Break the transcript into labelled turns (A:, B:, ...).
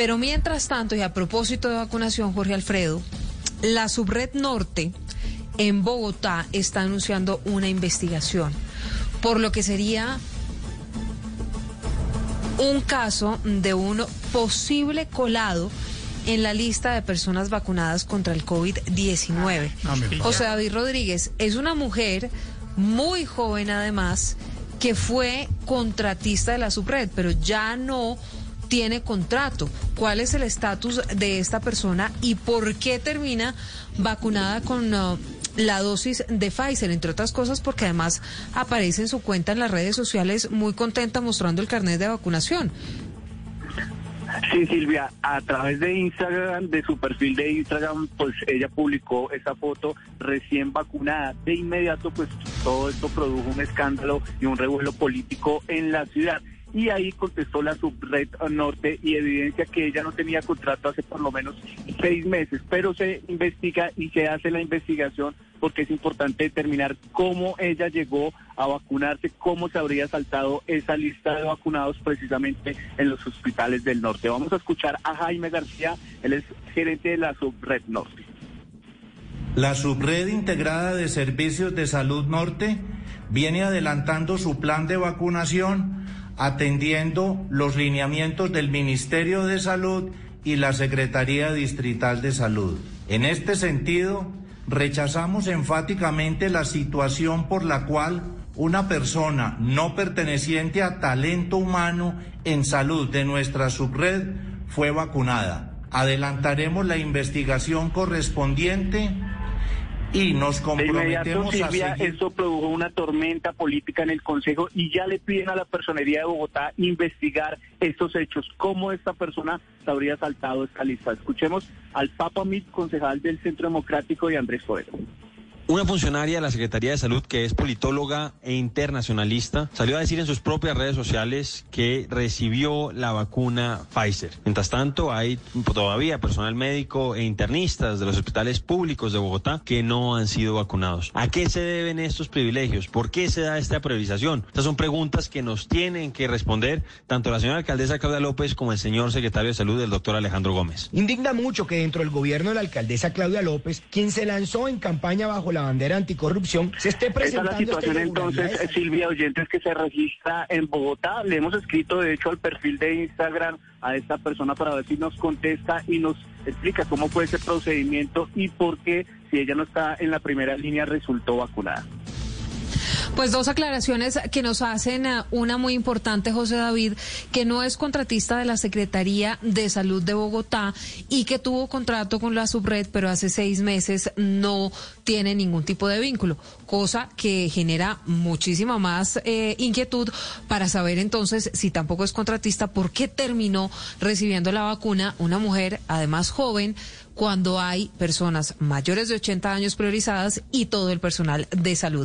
A: Pero mientras tanto, y a propósito de vacunación, Jorge Alfredo, la subred norte en Bogotá está anunciando una investigación por lo que sería un caso de un posible colado en la lista de personas vacunadas contra el COVID-19. José David Rodríguez es una mujer muy joven además que fue contratista de la subred, pero ya no tiene contrato. ¿Cuál es el estatus de esta persona y por qué termina vacunada con uh, la dosis de Pfizer? Entre otras cosas porque además aparece en su cuenta en las redes sociales muy contenta mostrando el carnet de vacunación.
B: Sí, Silvia, a través de Instagram, de su perfil de Instagram, pues ella publicó esa foto recién vacunada. De inmediato, pues todo esto produjo un escándalo y un revuelo político en la ciudad y ahí contestó la subred norte y evidencia que ella no tenía contrato hace por lo menos seis meses, pero se investiga y se hace la investigación porque es importante determinar cómo ella llegó a vacunarse, cómo se habría saltado esa lista de vacunados precisamente en los hospitales del norte. Vamos a escuchar a Jaime García, él es gerente de la subred norte.
C: La subred integrada de servicios de salud norte viene adelantando su plan de vacunación atendiendo los lineamientos del Ministerio de Salud y la Secretaría Distrital de Salud. En este sentido, rechazamos enfáticamente la situación por la cual una persona no perteneciente a talento humano en salud de nuestra subred fue vacunada. Adelantaremos la investigación correspondiente y nos comprometemos
B: de
C: a seguir...
B: Esto produjo una tormenta política en el Consejo y ya le piden a la personería de Bogotá investigar estos hechos. ¿Cómo esta persona se habría saltado esta lista? Escuchemos al Papa Mit, concejal del Centro Democrático y Andrés Fuero.
D: Una funcionaria de la Secretaría de Salud que es politóloga e internacionalista salió a decir en sus propias redes sociales que recibió la vacuna Pfizer. Mientras tanto, hay todavía personal médico e internistas de los hospitales públicos de Bogotá que no han sido vacunados. ¿A qué se deben estos privilegios? ¿Por qué se da esta priorización? Estas son preguntas que nos tienen que responder tanto la señora alcaldesa Claudia López como el señor secretario de Salud, el doctor Alejandro Gómez.
E: Indigna mucho que dentro del gobierno de la alcaldesa Claudia López, quien se lanzó en campaña bajo la bandera anticorrupción, se esté presentando...
B: Esa es la situación entonces, Silvia Oyentes, que se registra en Bogotá. Le hemos escrito, de hecho, al perfil de Instagram a esta persona para ver si nos contesta y nos explica cómo fue ese procedimiento y por qué, si ella no está en la primera línea, resultó vacunada.
A: Pues dos aclaraciones que nos hacen eh, una muy importante, José David, que no es contratista de la Secretaría de Salud de Bogotá y que tuvo contrato con la subred, pero hace seis meses no tiene ningún tipo de vínculo, cosa que genera muchísima más eh, inquietud para saber entonces si tampoco es contratista, por qué terminó recibiendo la vacuna una mujer, además joven, cuando hay personas mayores de 80 años priorizadas y todo el personal de salud.